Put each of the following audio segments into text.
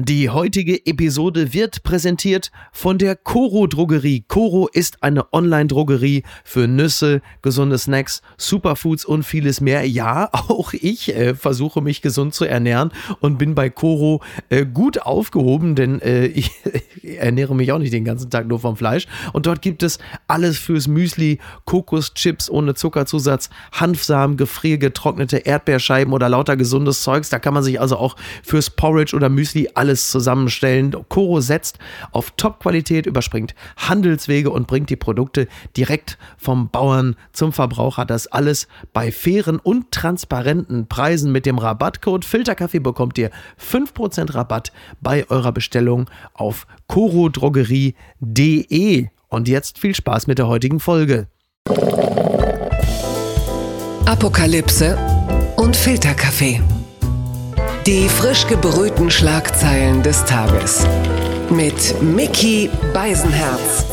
Die heutige Episode wird präsentiert von der Coro Drogerie. Coro ist eine Online-Drogerie für Nüsse, gesunde Snacks, Superfoods und vieles mehr. Ja, auch ich äh, versuche mich gesund zu ernähren und bin bei Coro äh, gut aufgehoben, denn äh, ich ernähre mich auch nicht den ganzen Tag nur vom Fleisch. Und dort gibt es alles fürs Müsli, Kokoschips ohne Zuckerzusatz, Hanfsamen, gefriergetrocknete Erdbeerscheiben oder lauter gesundes Zeugs. Da kann man sich also auch fürs Porridge oder Müsli alles alles zusammenstellen. Coro setzt auf Top-Qualität, überspringt Handelswege und bringt die Produkte direkt vom Bauern zum Verbraucher. Das alles bei fairen und transparenten Preisen. Mit dem Rabattcode Filterkaffee bekommt ihr 5% Rabatt bei eurer Bestellung auf corodrogerie.de. Und jetzt viel Spaß mit der heutigen Folge. Apokalypse und Filterkaffee. Die frisch gebrühten Schlagzeilen des Tages. Mit Mickey Beisenherz.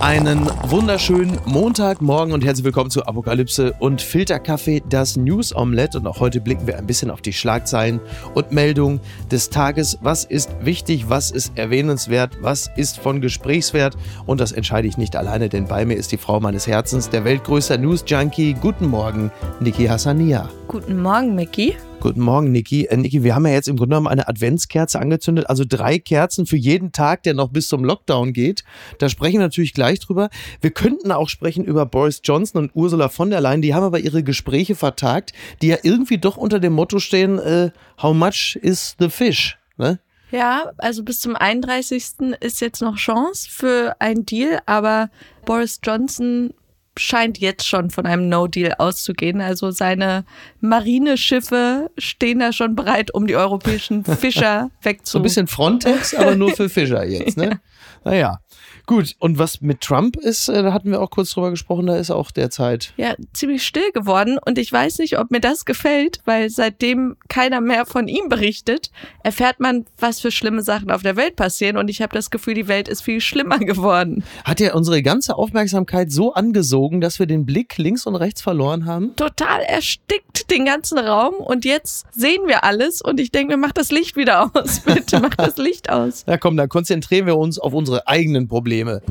Einen wunderschönen Montagmorgen und herzlich willkommen zu Apokalypse und Filterkaffee, das News Omelette. Und auch heute blicken wir ein bisschen auf die Schlagzeilen und Meldungen des Tages. Was ist wichtig, was ist erwähnenswert, was ist von Gesprächswert? Und das entscheide ich nicht alleine, denn bei mir ist die Frau meines Herzens, der weltgrößte News Junkie. Guten Morgen, Niki Hassania. Guten Morgen, Mickey. Guten Morgen, Niki. Äh, Niki, wir haben ja jetzt im Grunde genommen eine Adventskerze angezündet, also drei Kerzen für jeden Tag, der noch bis zum Lockdown geht. Da sprechen wir natürlich gleich drüber. Wir könnten auch sprechen über Boris Johnson und Ursula von der Leyen. Die haben aber ihre Gespräche vertagt, die ja irgendwie doch unter dem Motto stehen, äh, how much is the fish? Ne? Ja, also bis zum 31. ist jetzt noch Chance für einen Deal, aber Boris Johnson scheint jetzt schon von einem No-Deal auszugehen. Also seine Marineschiffe stehen da schon bereit, um die europäischen Fischer wegzu. So ein bisschen Frontex, aber nur für Fischer jetzt, ne? ja. Naja. Gut, und was mit Trump ist, äh, da hatten wir auch kurz drüber gesprochen, da ist auch derzeit. Ja, ziemlich still geworden und ich weiß nicht, ob mir das gefällt, weil seitdem keiner mehr von ihm berichtet, erfährt man, was für schlimme Sachen auf der Welt passieren und ich habe das Gefühl, die Welt ist viel schlimmer geworden. Hat er unsere ganze Aufmerksamkeit so angesogen, dass wir den Blick links und rechts verloren haben? Total erstickt den ganzen Raum und jetzt sehen wir alles und ich denke mir, mach das Licht wieder aus, bitte mach das Licht aus. Ja komm, dann konzentrieren wir uns auf unsere eigenen Probleme.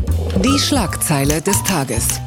Die Schlagzeile des Tages.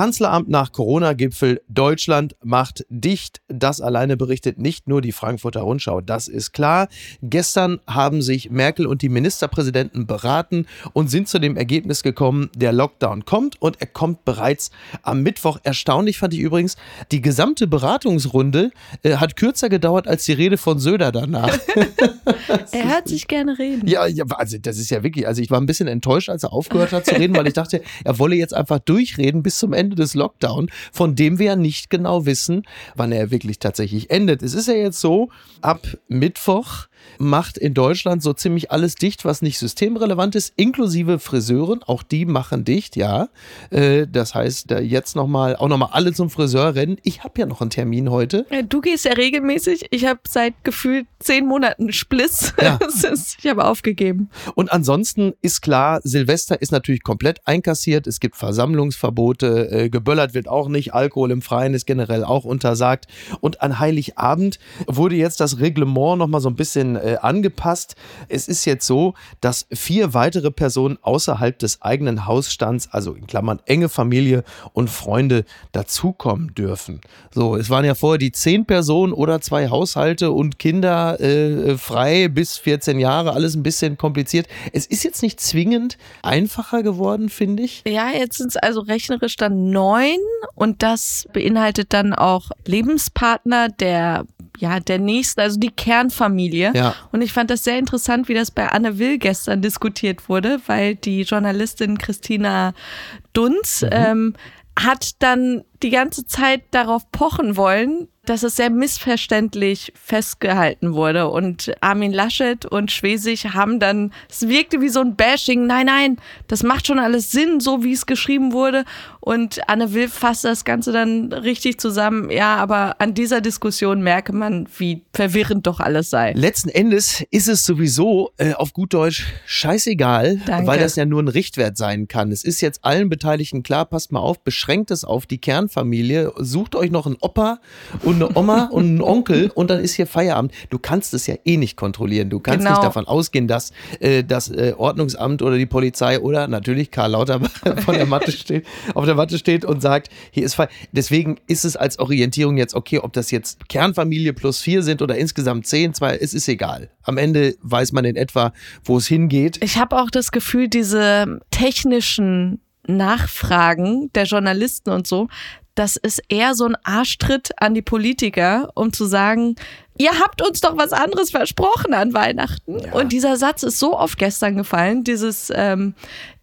Kanzleramt nach Corona-Gipfel. Deutschland macht dicht. Das alleine berichtet nicht nur die Frankfurter Rundschau. Das ist klar. Gestern haben sich Merkel und die Ministerpräsidenten beraten und sind zu dem Ergebnis gekommen, der Lockdown kommt und er kommt bereits am Mittwoch. Erstaunlich fand ich übrigens, die gesamte Beratungsrunde äh, hat kürzer gedauert als die Rede von Söder danach. er hört sich gerne reden. Ja, ja, also das ist ja wirklich, also ich war ein bisschen enttäuscht, als er aufgehört hat zu reden, weil ich dachte, er wolle jetzt einfach durchreden bis zum Ende Ende des Lockdown, von dem wir ja nicht genau wissen, wann er wirklich tatsächlich endet. Es ist ja jetzt so, ab Mittwoch macht in Deutschland so ziemlich alles dicht, was nicht systemrelevant ist, inklusive Friseuren. Auch die machen dicht, ja. Äh, das heißt, jetzt nochmal, auch nochmal alle zum Friseur rennen. Ich habe ja noch einen Termin heute. Du gehst ja regelmäßig. Ich habe seit gefühlt zehn Monaten Spliss. Ja. ich habe aufgegeben. Und ansonsten ist klar, Silvester ist natürlich komplett einkassiert. Es gibt Versammlungsverbote. Äh, geböllert wird auch nicht. Alkohol im Freien ist generell auch untersagt. Und an Heiligabend wurde jetzt das Reglement nochmal so ein bisschen bisschen äh, angepasst. Es ist jetzt so, dass vier weitere Personen außerhalb des eigenen Hausstands, also in Klammern enge Familie und Freunde, dazukommen dürfen. So, es waren ja vorher die zehn Personen oder zwei Haushalte und Kinder äh, frei bis 14 Jahre, alles ein bisschen kompliziert. Es ist jetzt nicht zwingend einfacher geworden, finde ich. Ja, jetzt sind es also rechnerisch dann neun und das beinhaltet dann auch Lebenspartner der ja, der nächsten, also die Kernfamilie. Ja. Und ich fand das sehr interessant, wie das bei Anne Will gestern diskutiert wurde, weil die Journalistin Christina Dunz mhm. ähm, hat dann die ganze Zeit darauf pochen wollen, dass es sehr missverständlich festgehalten wurde. Und Armin Laschet und Schwesig haben dann, es wirkte wie so ein Bashing. Nein, nein, das macht schon alles Sinn, so wie es geschrieben wurde. Und Anne Will fasst das Ganze dann richtig zusammen. Ja, aber an dieser Diskussion merke man, wie verwirrend doch alles sei. Letzten Endes ist es sowieso äh, auf gut Deutsch scheißegal, Danke. weil das ja nur ein Richtwert sein kann. Es ist jetzt allen Beteiligten klar, passt mal auf, beschränkt es auf die Kernfamilie sucht euch noch einen Opa und eine Oma und einen Onkel und dann ist hier Feierabend. Du kannst es ja eh nicht kontrollieren. Du kannst genau. nicht davon ausgehen, dass äh, das äh, Ordnungsamt oder die Polizei oder natürlich Karl Lauterbach von der Matte steht, auf der Matte steht und sagt, hier ist Feier. Deswegen ist es als Orientierung jetzt okay, ob das jetzt Kernfamilie plus vier sind oder insgesamt zehn, zwei, es ist egal. Am Ende weiß man in etwa, wo es hingeht. Ich habe auch das Gefühl, diese technischen Nachfragen der Journalisten und so, das ist eher so ein Arschtritt an die Politiker, um zu sagen, ihr habt uns doch was anderes versprochen an Weihnachten. Ja. Und dieser Satz ist so oft gestern gefallen, dieses, ähm,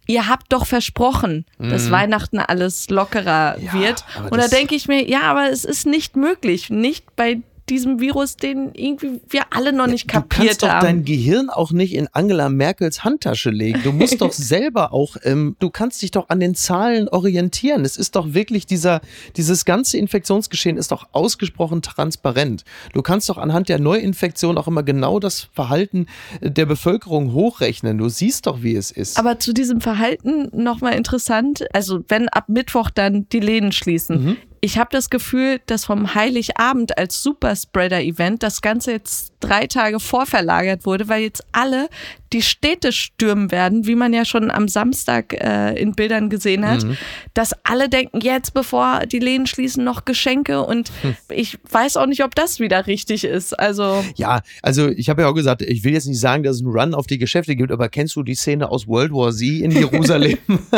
ihr habt doch versprochen, mhm. dass Weihnachten alles lockerer ja, wird. Und da denke ich mir, ja, aber es ist nicht möglich, nicht bei diesem Virus, den irgendwie wir alle noch nicht kapiert haben. Du kannst doch dein Gehirn auch nicht in Angela Merkels Handtasche legen. Du musst doch selber auch, ähm, du kannst dich doch an den Zahlen orientieren. Es ist doch wirklich dieser, dieses ganze Infektionsgeschehen ist doch ausgesprochen transparent. Du kannst doch anhand der Neuinfektion auch immer genau das Verhalten der Bevölkerung hochrechnen. Du siehst doch, wie es ist. Aber zu diesem Verhalten nochmal interessant. Also wenn ab Mittwoch dann die Läden schließen. Mhm ich habe das Gefühl, dass vom Heiligabend als Superspreader-Event das Ganze jetzt drei Tage vorverlagert wurde, weil jetzt alle die Städte stürmen werden, wie man ja schon am Samstag äh, in Bildern gesehen hat, mhm. dass alle denken, jetzt bevor die Läden schließen, noch Geschenke und hm. ich weiß auch nicht, ob das wieder richtig ist. Also ja, also ich habe ja auch gesagt, ich will jetzt nicht sagen, dass es einen Run auf die Geschäfte gibt, aber kennst du die Szene aus World War Z in Jerusalem?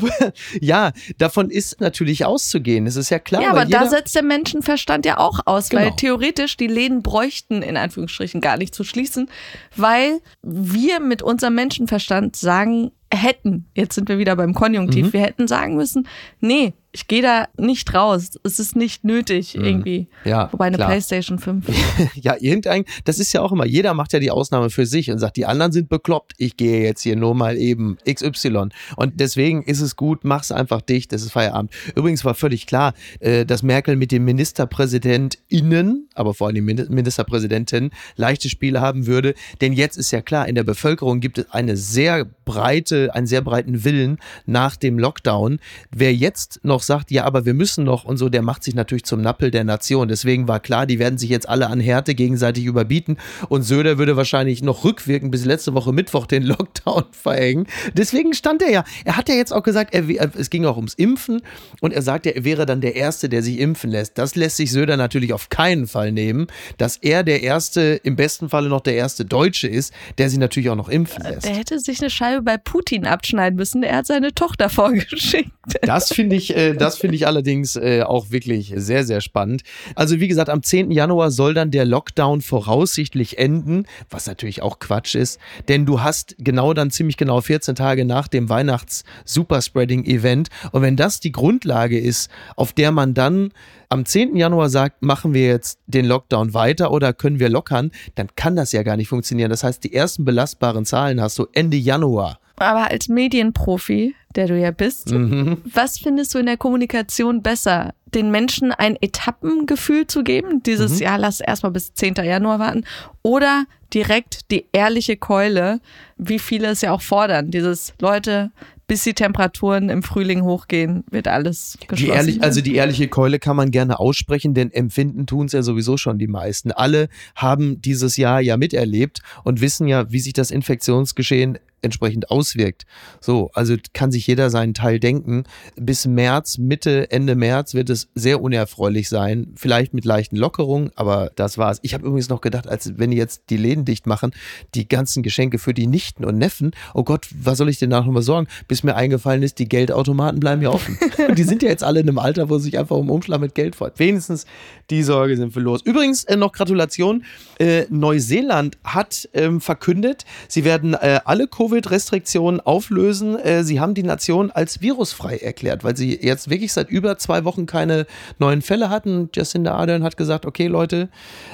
ja, davon ist natürlich auszugehen. Es ist ja klar. Ja, aber da setzt der Menschenverstand ja auch aus, genau. weil theoretisch die Läden bräuchten in Anführungsstrichen gar nicht zu schließen, weil wir mit unserem Menschenverstand sagen hätten, jetzt sind wir wieder beim Konjunktiv, mhm. wir hätten sagen müssen, nee, ich gehe da nicht raus. Es ist nicht nötig mhm. irgendwie. Ja, Wobei eine klar. PlayStation 5. ja, irgendein, das ist ja auch immer, jeder macht ja die Ausnahme für sich und sagt, die anderen sind bekloppt. Ich gehe jetzt hier nur mal eben XY. Und deswegen ist es gut, mach's einfach dicht, das ist Feierabend. Übrigens war völlig klar, äh, dass Merkel mit dem MinisterpräsidentInnen, aber vor allem Ministerpräsidentin, leichte Spiele haben würde. Denn jetzt ist ja klar, in der Bevölkerung gibt es eine sehr breite, einen sehr breiten Willen nach dem Lockdown. Wer jetzt noch sagt, ja, aber wir müssen noch und so, der macht sich natürlich zum Nappel der Nation. Deswegen war klar, die werden sich jetzt alle an Härte gegenseitig überbieten und Söder würde wahrscheinlich noch rückwirken bis letzte Woche Mittwoch den Lockdown verhängen. Deswegen stand er ja. Er hat ja jetzt auch gesagt, er, es ging auch ums Impfen und er sagte, er wäre dann der Erste, der sich impfen lässt. Das lässt sich Söder natürlich auf keinen Fall nehmen, dass er der Erste, im besten Falle noch der erste Deutsche ist, der sich natürlich auch noch impfen lässt. Der hätte sich eine Scheibe bei Putin abschneiden müssen. Er hat seine Tochter vorgeschickt. Das finde ich, äh, das ich allerdings äh, auch wirklich sehr, sehr spannend. Also wie gesagt, am 10. Januar soll dann der Lockdown voraussichtlich enden, was natürlich auch Quatsch ist, denn du hast genau dann ziemlich genau 14 Tage nach dem Weihnachts-Superspreading-Event und wenn das die Grundlage ist, auf der man dann am 10. Januar sagt, machen wir jetzt den Lockdown weiter oder können wir lockern, dann kann das ja gar nicht funktionieren. Das heißt, die ersten belastbaren Zahlen hast du Ende Januar. Aber als Medienprofi, der du ja bist, mhm. was findest du in der Kommunikation besser? Den Menschen ein Etappengefühl zu geben, dieses, mhm. ja, lass erstmal bis 10. Januar warten, oder direkt die ehrliche Keule, wie viele es ja auch fordern, dieses, Leute, bis die Temperaturen im Frühling hochgehen, wird alles geschlossen. Die ehrlich, also die ehrliche Keule kann man gerne aussprechen, denn empfinden tun es ja sowieso schon die meisten. Alle haben dieses Jahr ja miterlebt und wissen ja, wie sich das Infektionsgeschehen entsprechend auswirkt. So, also kann sich jeder seinen Teil denken. Bis März, Mitte, Ende März wird es sehr unerfreulich sein. Vielleicht mit leichten Lockerungen, aber das war's. Ich habe übrigens noch gedacht, als wenn die jetzt die Läden dicht machen, die ganzen Geschenke für die Nichten und Neffen, oh Gott, was soll ich denn da noch sorgen? Bis mir eingefallen ist, die Geldautomaten bleiben ja offen. die sind ja jetzt alle in einem Alter, wo sie sich einfach um Umschlag mit Geld freut. Wenigstens die Sorge sind wir los. Übrigens äh, noch Gratulation. Äh, Neuseeland hat ähm, verkündet, sie werden äh, alle Covid Covid-Restriktionen auflösen. Äh, sie haben die Nation als virusfrei erklärt, weil sie jetzt wirklich seit über zwei Wochen keine neuen Fälle hatten. Jacinda Ardern hat gesagt, okay Leute,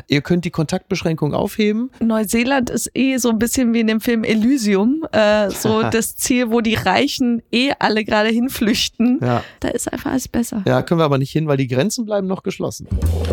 ihr könnt die Kontaktbeschränkung aufheben. Neuseeland ist eh so ein bisschen wie in dem Film Elysium, äh, so das Ziel, wo die Reichen eh alle gerade hinflüchten. Ja. Da ist einfach alles besser. Ja, können wir aber nicht hin, weil die Grenzen bleiben noch geschlossen.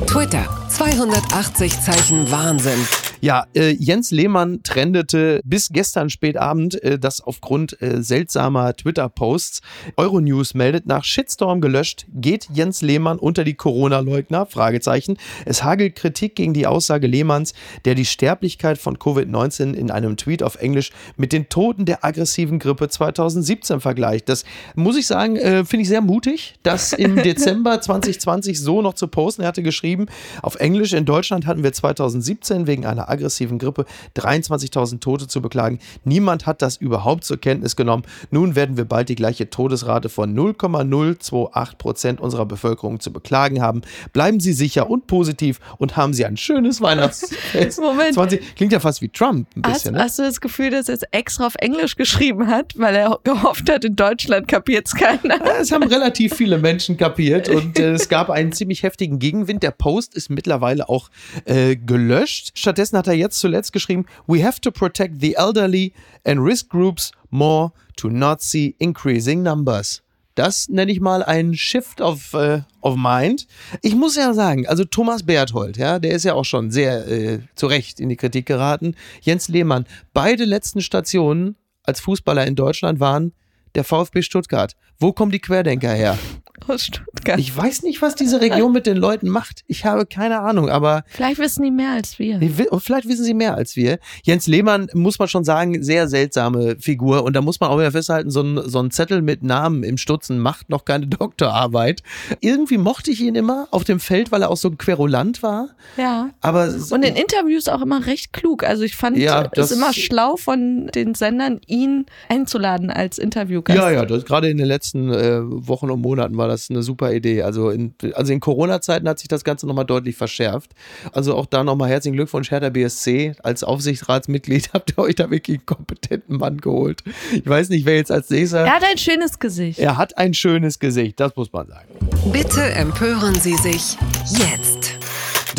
Twitter, 280 Zeichen Wahnsinn. Ja, äh, Jens Lehmann trendete bis gestern spät Bekannt, äh, dass aufgrund äh, seltsamer Twitter-Posts Euronews meldet, nach Shitstorm gelöscht, geht Jens Lehmann unter die Corona-Leugner? Fragezeichen. Es hagelt Kritik gegen die Aussage Lehmanns, der die Sterblichkeit von Covid-19 in einem Tweet auf Englisch mit den Toten der aggressiven Grippe 2017 vergleicht. Das muss ich sagen, äh, finde ich sehr mutig, das im Dezember 2020 so noch zu posten. Er hatte geschrieben, auf Englisch, in Deutschland hatten wir 2017 wegen einer aggressiven Grippe 23.000 Tote zu beklagen. Niemand hat das überhaupt zur Kenntnis genommen. Nun werden wir bald die gleiche Todesrate von 0,028 Prozent unserer Bevölkerung zu beklagen haben. Bleiben Sie sicher und positiv und haben Sie ein schönes Weihnachtsfest. Moment. 20, klingt ja fast wie Trump ein bisschen. Hast, ne? hast du das Gefühl, dass er es extra auf Englisch geschrieben hat, weil er gehofft hat, in Deutschland kapiert es keiner? Es haben relativ viele Menschen kapiert und äh, es gab einen ziemlich heftigen Gegenwind. Der Post ist mittlerweile auch äh, gelöscht. Stattdessen hat er jetzt zuletzt geschrieben, We have to protect the elderly and risk groups more to not see increasing numbers. Das nenne ich mal ein Shift of, äh, of Mind. Ich muss ja sagen, also Thomas Berthold, ja, der ist ja auch schon sehr äh, zu Recht in die Kritik geraten. Jens Lehmann, beide letzten Stationen als Fußballer in Deutschland waren der VfB Stuttgart. Wo kommen die Querdenker her? Aus Stuttgart. Ich weiß nicht, was diese Region mit den Leuten macht. Ich habe keine Ahnung, aber. Vielleicht wissen die mehr als wir. Vielleicht wissen sie mehr als wir. Jens Lehmann, muss man schon sagen, sehr seltsame Figur. Und da muss man auch wieder festhalten, so ein, so ein Zettel mit Namen im Stutzen macht noch keine Doktorarbeit. Irgendwie mochte ich ihn immer auf dem Feld, weil er auch so ein Querulant war. Ja. Aber Und in Interviews auch immer recht klug. Also ich fand ja, es immer schlau von den Sendern, ihn einzuladen als Interviewgast. Ja, ja, das, gerade in den letzten äh, Wochen und Monaten war das eine super Idee. Also in, also in Corona-Zeiten hat sich das Ganze nochmal deutlich verschärft. Also auch da nochmal herzlichen Glückwunsch, Hertha BSC. Als Aufsichtsratsmitglied habt ihr euch da wirklich einen kompetenten Mann geholt. Ich weiß nicht, wer jetzt als nächster. Er hat ein schönes Gesicht. Er hat ein schönes Gesicht, das muss man sagen. Bitte empören Sie sich jetzt.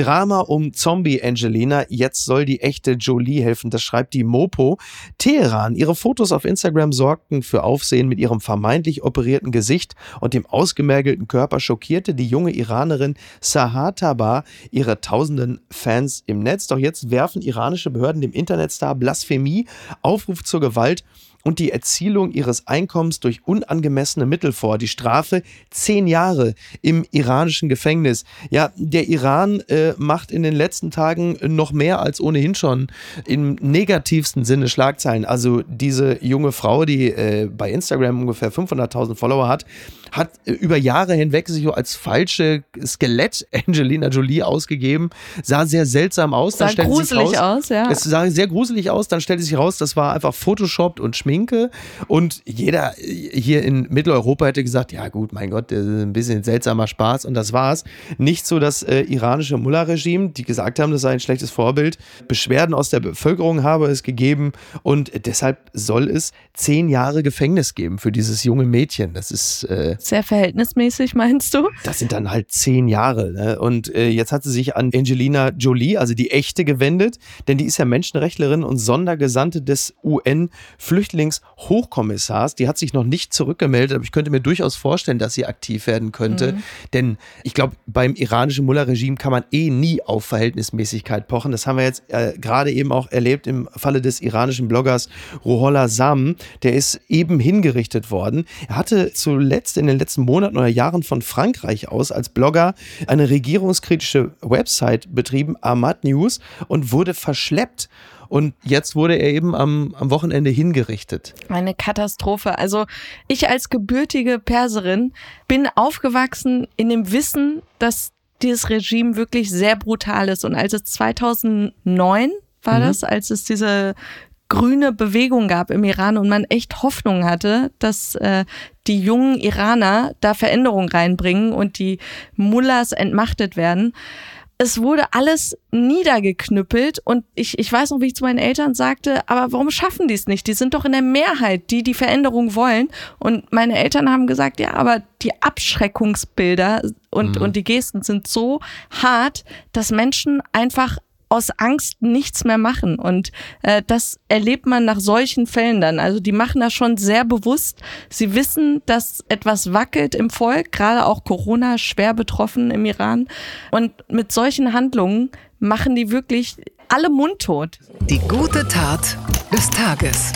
Drama um Zombie Angelina. Jetzt soll die echte Jolie helfen. Das schreibt die Mopo. Teheran. Ihre Fotos auf Instagram sorgten für Aufsehen mit ihrem vermeintlich operierten Gesicht und dem ausgemergelten Körper schockierte die junge Iranerin Sahar Tabar ihre tausenden Fans im Netz. Doch jetzt werfen iranische Behörden dem Internetstar Blasphemie, Aufruf zur Gewalt und die Erzielung ihres Einkommens durch unangemessene Mittel vor. Die Strafe zehn Jahre im iranischen Gefängnis. Ja, der Iran äh, macht in den letzten Tagen noch mehr als ohnehin schon im negativsten Sinne Schlagzeilen. Also diese junge Frau, die äh, bei Instagram ungefähr 500.000 Follower hat, hat über Jahre hinweg sich so als falsche Skelett Angelina Jolie ausgegeben, sah sehr seltsam aus. Sah gruselig raus, ja. Es sah sehr gruselig aus, dann stellte sich raus, das war einfach Photoshop und Schminke und jeder hier in Mitteleuropa hätte gesagt, ja gut, mein Gott, das ist ein bisschen seltsamer Spaß und das war's. Nicht so das äh, iranische Mullah-Regime, die gesagt haben, das sei ein schlechtes Vorbild. Beschwerden aus der Bevölkerung habe es gegeben und deshalb soll es zehn Jahre Gefängnis geben für dieses junge Mädchen. Das ist äh, sehr verhältnismäßig, meinst du? Das sind dann halt zehn Jahre. Ne? Und äh, jetzt hat sie sich an Angelina Jolie, also die echte, gewendet, denn die ist ja Menschenrechtlerin und Sondergesandte des UN-Flüchtlingshochkommissars. Die hat sich noch nicht zurückgemeldet, aber ich könnte mir durchaus vorstellen, dass sie aktiv werden könnte. Mhm. Denn ich glaube, beim iranischen Mullah-Regime kann man eh nie auf Verhältnismäßigkeit pochen. Das haben wir jetzt äh, gerade eben auch erlebt im Falle des iranischen Bloggers Ruhollah Sam. Der ist eben hingerichtet worden. Er hatte zuletzt in den letzten Monaten oder Jahren von Frankreich aus als Blogger eine regierungskritische Website betrieben, Ahmad News, und wurde verschleppt. Und jetzt wurde er eben am, am Wochenende hingerichtet. Eine Katastrophe. Also ich als gebürtige Perserin bin aufgewachsen in dem Wissen, dass dieses Regime wirklich sehr brutal ist. Und als es 2009 war mhm. das, als es diese grüne Bewegung gab im Iran und man echt Hoffnung hatte, dass äh, die jungen Iraner da Veränderungen reinbringen und die Mullahs entmachtet werden. Es wurde alles niedergeknüppelt und ich, ich weiß noch, wie ich zu meinen Eltern sagte, aber warum schaffen die es nicht? Die sind doch in der Mehrheit, die die Veränderung wollen. Und meine Eltern haben gesagt, ja, aber die Abschreckungsbilder und, mhm. und die Gesten sind so hart, dass Menschen einfach aus Angst nichts mehr machen. Und äh, das erlebt man nach solchen Fällen dann. Also die machen das schon sehr bewusst. Sie wissen, dass etwas wackelt im Volk, gerade auch Corona schwer betroffen im Iran. Und mit solchen Handlungen machen die wirklich alle mundtot. Die gute Tat des Tages.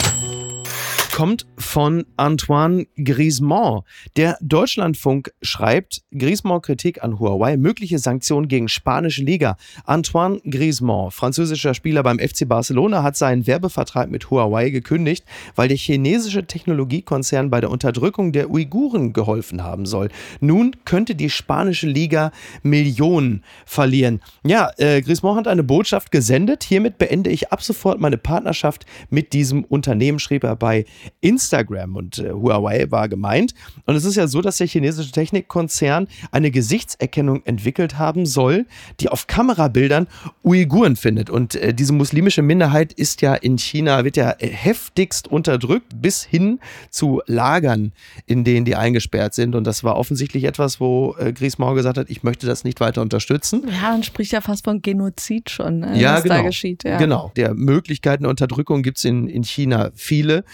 Kommt von Antoine Griezmann. Der Deutschlandfunk schreibt, Griezmann Kritik an Huawei, mögliche Sanktionen gegen spanische Liga. Antoine Griezmann, französischer Spieler beim FC Barcelona, hat seinen Werbevertrag mit Huawei gekündigt, weil der chinesische Technologiekonzern bei der Unterdrückung der Uiguren geholfen haben soll. Nun könnte die spanische Liga Millionen verlieren. Ja, äh, Griezmann hat eine Botschaft gesendet. Hiermit beende ich ab sofort meine Partnerschaft mit diesem Unternehmen, schrieb er bei Instagram und äh, Huawei war gemeint. Und es ist ja so, dass der chinesische Technikkonzern eine Gesichtserkennung entwickelt haben soll, die auf Kamerabildern Uiguren findet. Und äh, diese muslimische Minderheit ist ja in China, wird ja heftigst unterdrückt bis hin zu Lagern, in denen die eingesperrt sind. Und das war offensichtlich etwas, wo äh, Griesmauer gesagt hat, ich möchte das nicht weiter unterstützen. Ja, man spricht ja fast von Genozid schon, ne, ja, was genau, da geschieht. Ja. Genau, der Möglichkeiten der Unterdrückung gibt es in, in China viele.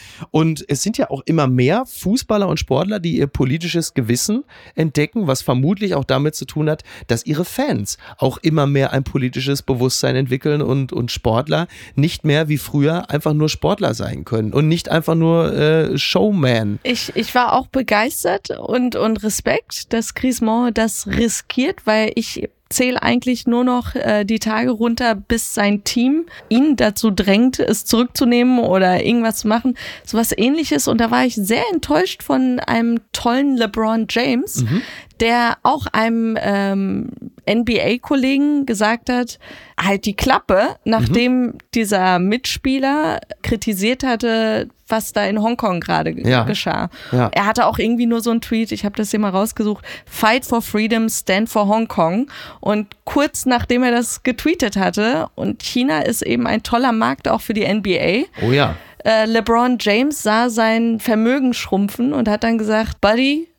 Und es sind ja auch immer mehr Fußballer und Sportler, die ihr politisches Gewissen entdecken, was vermutlich auch damit zu tun hat, dass ihre Fans auch immer mehr ein politisches Bewusstsein entwickeln und, und Sportler nicht mehr wie früher einfach nur Sportler sein können und nicht einfach nur äh, Showman. Ich, ich war auch begeistert und, und Respekt, dass Griezmann das riskiert, weil ich zähle eigentlich nur noch äh, die Tage runter, bis sein Team ihn dazu drängt, es zurückzunehmen oder irgendwas zu machen. Sowas ähnliches. Und da war ich sehr enttäuscht von einem tollen LeBron James, mhm der auch einem ähm, NBA-Kollegen gesagt hat, halt die Klappe, nachdem mhm. dieser Mitspieler kritisiert hatte, was da in Hongkong gerade ja. geschah. Ja. Er hatte auch irgendwie nur so einen Tweet, ich habe das hier mal rausgesucht, Fight for Freedom, Stand for Hong Kong. Und kurz nachdem er das getweetet hatte, und China ist eben ein toller Markt auch für die NBA. Oh ja. Äh, LeBron James sah sein Vermögen schrumpfen und hat dann gesagt, Buddy,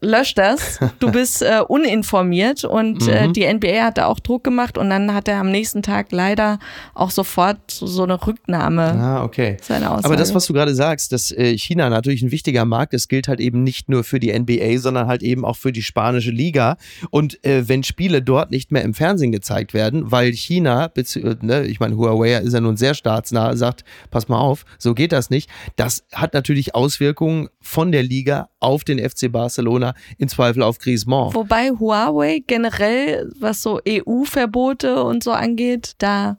lösch das, du bist äh, uninformiert und äh, mhm. die NBA hat da auch Druck gemacht und dann hat er am nächsten Tag leider auch sofort so eine Rücknahme. Ah, okay. Aber das, was du gerade sagst, dass äh, China natürlich ein wichtiger Markt ist, gilt halt eben nicht nur für die NBA, sondern halt eben auch für die spanische Liga. Und äh, wenn Spiele dort nicht mehr im Fernsehen gezeigt werden, weil China, ne, ich meine, Huawei ist ja nun sehr staatsnah, sagt, pass mal auf, so geht das nicht. Das hat natürlich Auswirkungen von der Liga auf den FC Barcelona, im Zweifel auf Griezmann. Wobei Huawei generell, was so EU-Verbote und so angeht, da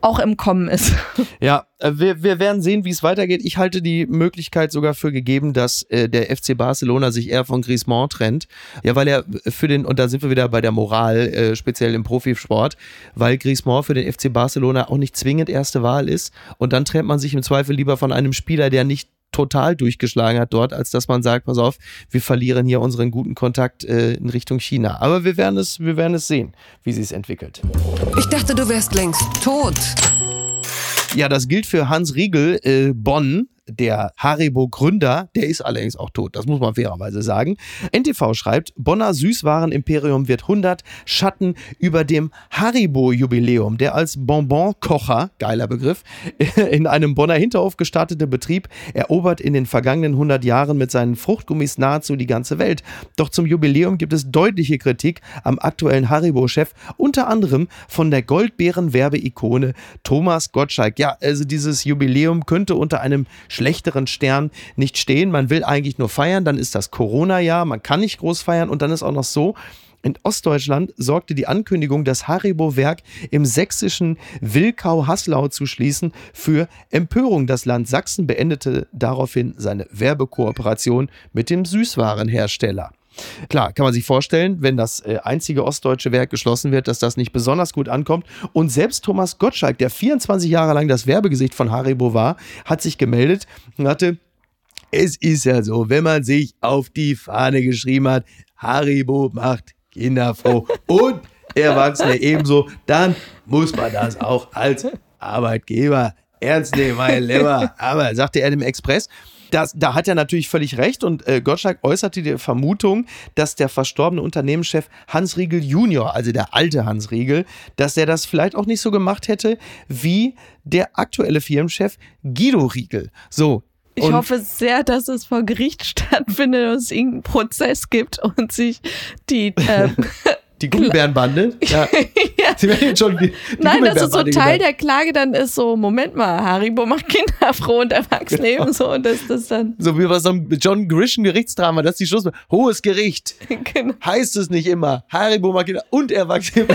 auch im Kommen ist. Ja, äh, wir, wir werden sehen, wie es weitergeht. Ich halte die Möglichkeit sogar für gegeben, dass äh, der FC Barcelona sich eher von Griezmann trennt. Ja, weil er für den, und da sind wir wieder bei der Moral, äh, speziell im Profisport, weil Griezmann für den FC Barcelona auch nicht zwingend erste Wahl ist. Und dann trennt man sich im Zweifel lieber von einem Spieler, der nicht total durchgeschlagen hat dort, als dass man sagt, pass auf, wir verlieren hier unseren guten Kontakt äh, in Richtung China. Aber wir werden es, wir werden es sehen, wie sie es entwickelt. Ich dachte, du wärst längst tot. Ja, das gilt für Hans Riegel, äh, Bonn, der Haribo-Gründer, der ist allerdings auch tot, das muss man fairerweise sagen. NTV schreibt, Bonner Süßwarenimperium wird 100, Schatten über dem Haribo-Jubiläum, der als Bonbon-Kocher, geiler Begriff, in einem Bonner Hinterhof gestartete Betrieb erobert in den vergangenen 100 Jahren mit seinen Fruchtgummis nahezu die ganze Welt. Doch zum Jubiläum gibt es deutliche Kritik am aktuellen Haribo-Chef, unter anderem von der Goldbeeren-Werbeikone Thomas Gottschalk. Ja, also dieses Jubiläum könnte unter einem schlechteren Stern nicht stehen. Man will eigentlich nur feiern, dann ist das Corona-Jahr, man kann nicht groß feiern und dann ist auch noch so, in Ostdeutschland sorgte die Ankündigung, das Haribo-Werk im sächsischen Wilkau-Haslau zu schließen, für Empörung. Das Land Sachsen beendete daraufhin seine Werbekooperation mit dem Süßwarenhersteller. Klar, kann man sich vorstellen, wenn das äh, einzige ostdeutsche Werk geschlossen wird, dass das nicht besonders gut ankommt. Und selbst Thomas Gottschalk, der 24 Jahre lang das Werbegesicht von Haribo war, hat sich gemeldet und hatte, es ist ja so, wenn man sich auf die Fahne geschrieben hat, Haribo macht Kinder froh und Erwachsene ebenso, dann muss man das auch als Arbeitgeber ernst nehmen, mein Lieber. Aber sagte er dem Express, das, da hat er natürlich völlig recht und äh, Gottschalk äußerte die Vermutung, dass der verstorbene Unternehmenschef Hans Riegel Junior, also der alte Hans Riegel, dass er das vielleicht auch nicht so gemacht hätte wie der aktuelle Firmenchef Guido Riegel. So, ich hoffe sehr, dass es vor Gericht stattfindet und es irgendeinen Prozess gibt und sich die äh, Die Gummibärenbande? Ja. ja. Sie werden schon die, die Nein, das ist so Teil der Klage dann ist so, Moment mal, Haribo macht Kinder froh und Erwachsene genau. ebenso und das, das dann. So wie bei so einem John Grisham Gerichtsdrama, das ist die Schluss. Hohes Gericht. Genau. Heißt es nicht immer. Haribo macht Kinder und Erwachsene.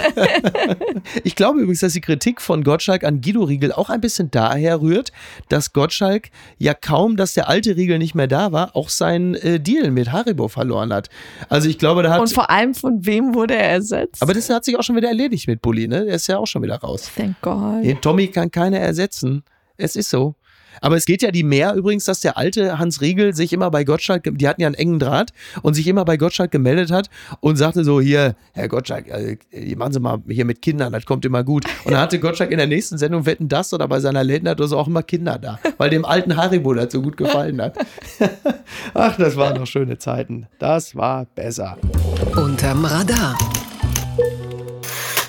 ich glaube übrigens, dass die Kritik von Gottschalk an Guido Riegel auch ein bisschen daher rührt, dass Gottschalk ja kaum, dass der alte Riegel nicht mehr da war, auch seinen äh, Deal mit Haribo verloren hat. Also ich glaube, da hat. Und vor allem von wem wurde er ersetzt? Aber das hat sich auch schon wieder erledigt mit Bulli, ne? Der ist ja auch schon wieder raus. Thank God. Den Tommy kann keiner ersetzen. Es ist so. Aber es geht ja die mehr übrigens, dass der alte Hans Riegel sich immer bei Gottschalk, die hatten ja einen engen Draht und sich immer bei Gottschalk gemeldet hat und sagte so, hier, Herr Gottschalk, äh, machen Sie mal hier mit Kindern, das kommt immer gut. Und dann hatte Gottschalk in der nächsten Sendung Wetten das oder bei seiner oder so auch immer Kinder da, weil dem alten Haribo das so gut gefallen hat. Ach, das waren noch schöne Zeiten. Das war besser. Unterm Radar.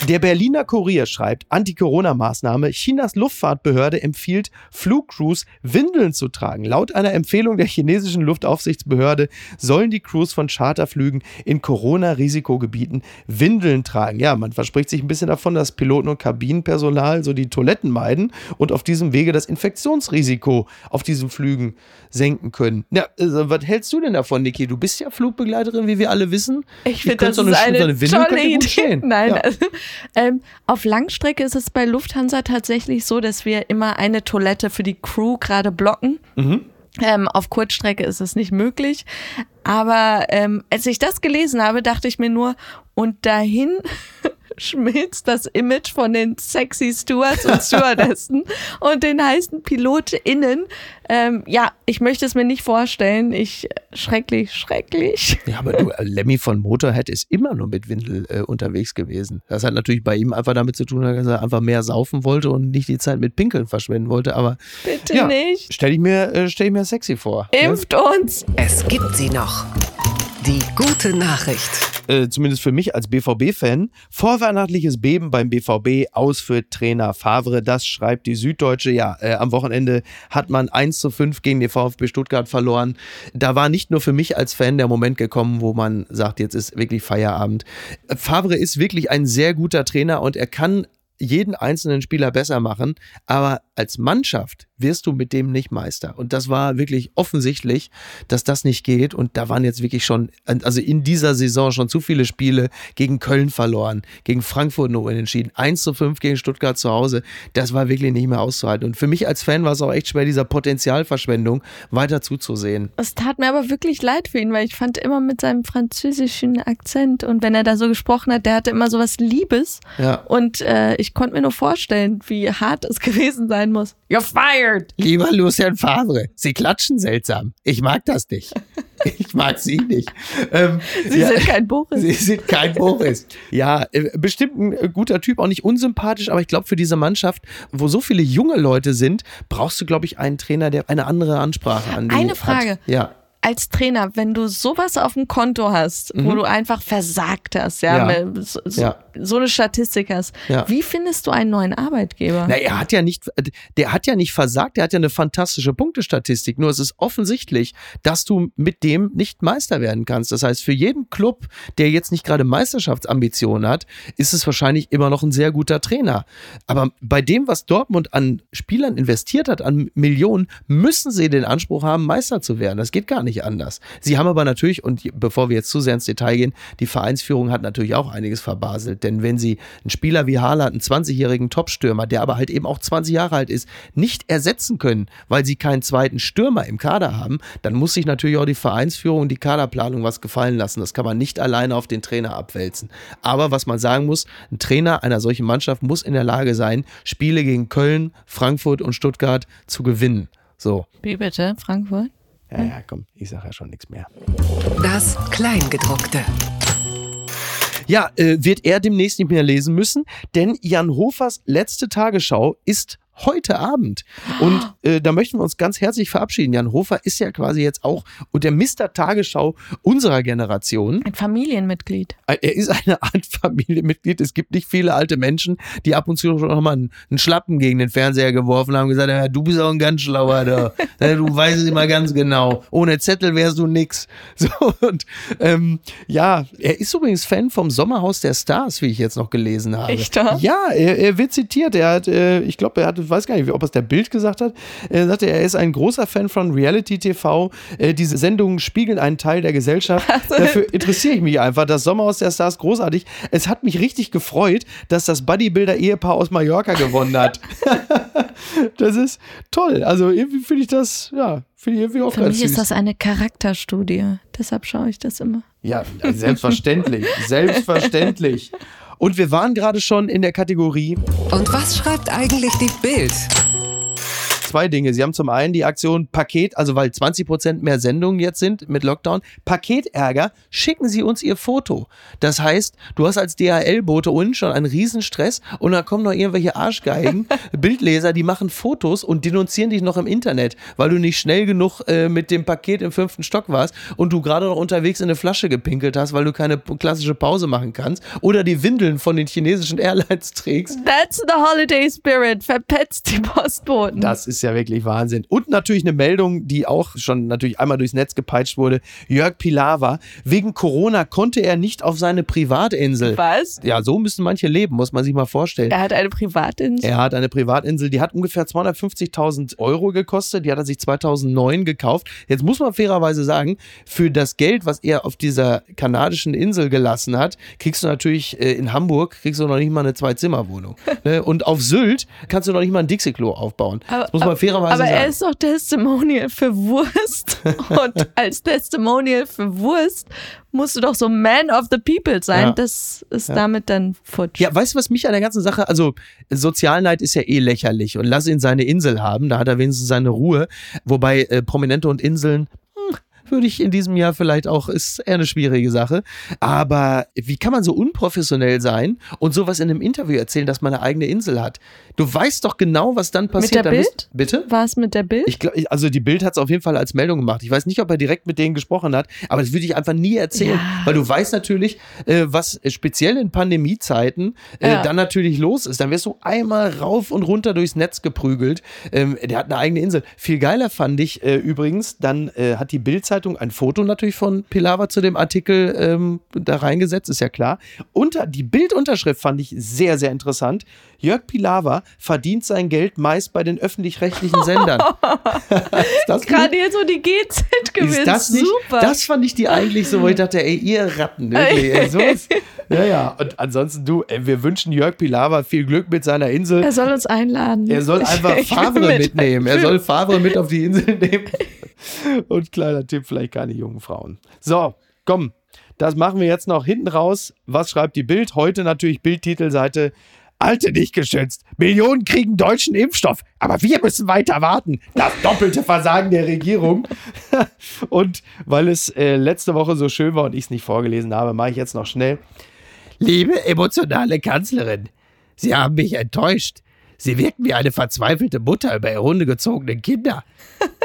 Der Berliner Kurier schreibt, Anti-Corona-Maßnahme, Chinas Luftfahrtbehörde empfiehlt Flugcrews Windeln zu tragen. Laut einer Empfehlung der chinesischen Luftaufsichtsbehörde sollen die Crews von Charterflügen in Corona-Risikogebieten Windeln tragen. Ja, man verspricht sich ein bisschen davon, dass Piloten und Kabinenpersonal so die Toiletten meiden und auf diesem Wege das Infektionsrisiko auf diesen Flügen senken können. Ja, also, was hältst du denn davon, Niki? Du bist ja Flugbegleiterin, wie wir alle wissen. Ich finde das so eine, eine, so eine tolle Idee. Nein, ja. also, ähm, auf Langstrecke ist es bei Lufthansa tatsächlich so, dass wir immer eine Toilette für die Crew gerade blocken. Mhm. Ähm, auf Kurzstrecke ist es nicht möglich. Aber ähm, als ich das gelesen habe, dachte ich mir nur, und dahin schmilzt das Image von den sexy Stewards und Stewardessen und den heißen PilotInnen. Ähm, ja, ich möchte es mir nicht vorstellen. Ich, schrecklich, schrecklich. Ja, aber du, äh, Lemmy von Motorhead ist immer nur mit Windel äh, unterwegs gewesen. Das hat natürlich bei ihm einfach damit zu tun, dass er einfach mehr saufen wollte und nicht die Zeit mit Pinkeln verschwenden wollte. Aber bitte ja, nicht. Stell ich mir, äh, stell ich mir sexy vor. Ne? Impft ne? uns. Es gibt sie noch. Die gute Nachricht. Äh, zumindest für mich als BVB-Fan. Vorweihnachtliches Beben beim BVB aus Trainer Favre. Das schreibt die Süddeutsche. Ja, äh, am Wochenende hat man 1 zu 5 gegen den VfB Stuttgart verloren. Da war nicht nur für mich als Fan der Moment gekommen, wo man sagt, jetzt ist wirklich Feierabend. Favre ist wirklich ein sehr guter Trainer und er kann jeden einzelnen Spieler besser machen, aber als Mannschaft wirst du mit dem nicht Meister. Und das war wirklich offensichtlich, dass das nicht geht. Und da waren jetzt wirklich schon, also in dieser Saison schon zu viele Spiele gegen Köln verloren, gegen Frankfurt nur unentschieden, 1 zu 5 gegen Stuttgart zu Hause. Das war wirklich nicht mehr auszuhalten. Und für mich als Fan war es auch echt schwer, dieser Potenzialverschwendung weiter zuzusehen. Es tat mir aber wirklich leid für ihn, weil ich fand immer mit seinem französischen Akzent und wenn er da so gesprochen hat, der hatte immer so was Liebes. Ja. Und äh, ich konnte mir nur vorstellen, wie hart es gewesen sein muss. You're fired! Lieber Lucien Favre, Sie klatschen seltsam. Ich mag das nicht. Ich mag Sie nicht. Ähm, Sie ja, sind kein Boris. Sie sind kein Boris. Ja, äh, bestimmt ein guter Typ, auch nicht unsympathisch, aber ich glaube, für diese Mannschaft, wo so viele junge Leute sind, brauchst du, glaube ich, einen Trainer, der eine andere Ansprache an Eine Frage. Hat. Ja als Trainer, wenn du sowas auf dem Konto hast, mhm. wo du einfach versagt hast, ja, ja. So, ja. so, eine Statistik hast, ja. wie findest du einen neuen Arbeitgeber? Na, er hat ja nicht, der hat ja nicht versagt, der hat ja eine fantastische Punktestatistik. Nur es ist offensichtlich, dass du mit dem nicht Meister werden kannst. Das heißt, für jeden Club, der jetzt nicht gerade Meisterschaftsambitionen hat, ist es wahrscheinlich immer noch ein sehr guter Trainer. Aber bei dem, was Dortmund an Spielern investiert hat, an Millionen, müssen sie den Anspruch haben, Meister zu werden. Das geht gar nicht nicht anders. Sie haben aber natürlich, und bevor wir jetzt zu sehr ins Detail gehen, die Vereinsführung hat natürlich auch einiges verbaselt. Denn wenn sie einen Spieler wie Haaland, einen 20-jährigen Topstürmer, der aber halt eben auch 20 Jahre alt ist, nicht ersetzen können, weil sie keinen zweiten Stürmer im Kader haben, dann muss sich natürlich auch die Vereinsführung und die Kaderplanung was gefallen lassen. Das kann man nicht alleine auf den Trainer abwälzen. Aber was man sagen muss, ein Trainer einer solchen Mannschaft muss in der Lage sein, Spiele gegen Köln, Frankfurt und Stuttgart zu gewinnen. So. Wie bitte? Frankfurt? Ja, ja, komm, ich sage ja schon nichts mehr. Das Kleingedruckte. Ja, äh, wird er demnächst nicht mehr lesen müssen, denn Jan Hofers letzte Tagesschau ist heute Abend. Und äh, da möchten wir uns ganz herzlich verabschieden. Jan Hofer ist ja quasi jetzt auch und der Mr. Tagesschau unserer Generation. Ein Familienmitglied. Äh, er ist eine Art Familienmitglied. Es gibt nicht viele alte Menschen, die ab und zu noch mal einen, einen Schlappen gegen den Fernseher geworfen haben und gesagt, ja, du bist auch ein ganz schlauer da. du weißt es immer ganz genau. Ohne Zettel wärst du nix. So, und ähm, ja, er ist übrigens Fan vom Sommerhaus der Stars, wie ich jetzt noch gelesen habe. Echt? Ja, er, er wird zitiert. Er hat, äh, ich glaube, er hat weiß gar nicht, ob es der Bild gesagt hat. Er sagte, er ist ein großer Fan von Reality TV. Äh, diese Sendungen spiegeln einen Teil der Gesellschaft. Dafür interessiere ich mich einfach. Das Sommerhaus der Stars großartig. Es hat mich richtig gefreut, dass das Bodybuilder-Ehepaar aus Mallorca gewonnen hat. das ist toll. Also irgendwie finde ich das, ja, finde ich irgendwie auch Für mich süß. ist das eine Charakterstudie. Deshalb schaue ich das immer. Ja, selbstverständlich. selbstverständlich. Und wir waren gerade schon in der Kategorie. Und was schreibt eigentlich die Bild? Zwei Dinge. Sie haben zum einen die Aktion Paket, also weil 20 Prozent mehr Sendungen jetzt sind mit Lockdown, Paketärger, schicken Sie uns Ihr Foto. Das heißt, du hast als DHL-Bote unten schon einen Riesenstress und dann kommen noch irgendwelche Arschgeigen, Bildleser, die machen Fotos und denunzieren dich noch im Internet, weil du nicht schnell genug äh, mit dem Paket im fünften Stock warst und du gerade noch unterwegs in eine Flasche gepinkelt hast, weil du keine klassische Pause machen kannst oder die Windeln von den chinesischen Airlines trägst. That's the holiday spirit. Verpetzt die Postboten. Das ist ja wirklich Wahnsinn. Und natürlich eine Meldung, die auch schon natürlich einmal durchs Netz gepeitscht wurde. Jörg Pilawa, wegen Corona konnte er nicht auf seine Privatinsel. Was? Ja, so müssen manche leben, muss man sich mal vorstellen. Er hat eine Privatinsel? Er hat eine Privatinsel, die hat ungefähr 250.000 Euro gekostet. Die hat er sich 2009 gekauft. Jetzt muss man fairerweise sagen, für das Geld, was er auf dieser kanadischen Insel gelassen hat, kriegst du natürlich äh, in Hamburg, kriegst du noch nicht mal eine Zwei-Zimmer-Wohnung. ne? Und auf Sylt kannst du noch nicht mal ein Dixie-Klo aufbauen. Aber, das muss man aber, fairerweise Aber sagen. er ist doch Testimonial für Wurst. Und als Testimonial für Wurst musst du doch so Man of the People sein. Ja. Das ist ja. damit dann futsch. Ja, weißt du, was mich an der ganzen Sache, also Sozialneid ist ja eh lächerlich und lass ihn seine Insel haben, da hat er wenigstens seine Ruhe. Wobei äh, Prominente und Inseln würde ich in diesem Jahr vielleicht auch, ist eher eine schwierige Sache. Aber wie kann man so unprofessionell sein und sowas in einem Interview erzählen, dass man eine eigene Insel hat? Du weißt doch genau, was dann passiert. Mit der Bild? bitte? War es mit der Bild? Ich glaub, also die Bild hat es auf jeden Fall als Meldung gemacht. Ich weiß nicht, ob er direkt mit denen gesprochen hat, aber das würde ich einfach nie erzählen, ja. weil du weißt natürlich, äh, was speziell in Pandemiezeiten äh, ja. dann natürlich los ist. Dann wirst du einmal rauf und runter durchs Netz geprügelt. Ähm, der hat eine eigene Insel. Viel geiler fand ich äh, übrigens, dann äh, hat die Bildzeitung ein Foto natürlich von Pilawa zu dem Artikel ähm, da reingesetzt, ist ja klar. Unter die Bildunterschrift fand ich sehr, sehr interessant. Jörg Pilawa verdient sein Geld meist bei den öffentlich-rechtlichen Sendern. Gerade jetzt so die GZ gewinnt. Das nicht, Super. Das fand ich die eigentlich so, wo ich dachte, ey, ihr Ratten. Wirklich, ey, so ist, ja, ja. Und ansonsten, du, ey, wir wünschen Jörg Pilawa viel Glück mit seiner Insel. Er soll uns einladen. Er soll einfach Favre mit. mitnehmen. Er soll Favre mit auf die Insel nehmen. Und kleiner Tipp, vielleicht keine jungen Frauen. So, komm. Das machen wir jetzt noch hinten raus. Was schreibt die Bild? Heute natürlich Bildtitelseite. Alte nicht geschützt. Millionen kriegen deutschen Impfstoff. Aber wir müssen weiter warten. Das doppelte Versagen der Regierung. und weil es äh, letzte Woche so schön war und ich es nicht vorgelesen habe, mache ich jetzt noch schnell. Liebe emotionale Kanzlerin, Sie haben mich enttäuscht. Sie wirken wie eine verzweifelte Mutter über ihre hundegezogenen Kinder.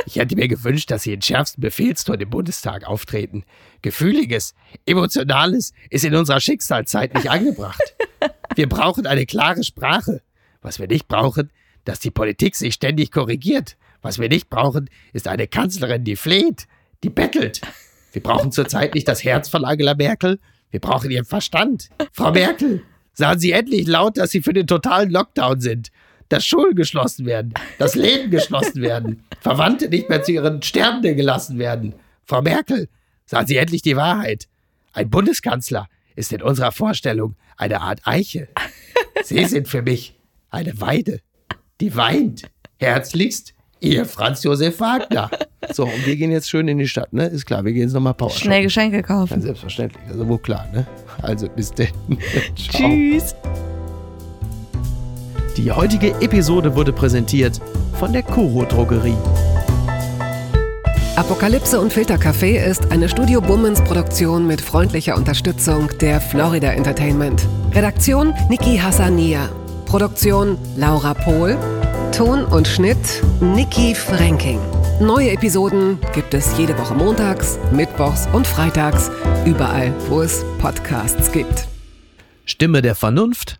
Ich hätte mir gewünscht, dass Sie in schärfsten Befehlston im Bundestag auftreten. Gefühliges, Emotionales ist in unserer Schicksalszeit nicht angebracht. Wir brauchen eine klare Sprache. Was wir nicht brauchen, dass die Politik sich ständig korrigiert. Was wir nicht brauchen, ist eine Kanzlerin, die fleht, die bettelt. Wir brauchen zurzeit nicht das Herz von Angela Merkel, wir brauchen ihren Verstand. Frau Merkel, sagen Sie endlich laut, dass Sie für den totalen Lockdown sind dass Schulen geschlossen werden, dass Läden geschlossen werden, Verwandte nicht mehr zu ihren Sterbenden gelassen werden. Frau Merkel, sagen Sie endlich die Wahrheit. Ein Bundeskanzler ist in unserer Vorstellung eine Art Eiche. Sie sind für mich eine Weide, die weint. Herzlichst, Ihr Franz Josef Wagner. So, und wir gehen jetzt schön in die Stadt, ne? Ist klar, wir gehen jetzt nochmal Power. Schnell Geschenke kaufen. Ja, selbstverständlich. Also, wo klar, ne? Also, bis denn. Tschüss. Die heutige Episode wurde präsentiert von der Kuro Drogerie. Apokalypse und Filtercafé ist eine Studio Bummens Produktion mit freundlicher Unterstützung der Florida Entertainment. Redaktion Niki Hassania. Produktion Laura Pohl. Ton und Schnitt Niki Franking. Neue Episoden gibt es jede Woche montags, mittwochs und freitags, überall, wo es Podcasts gibt. Stimme der Vernunft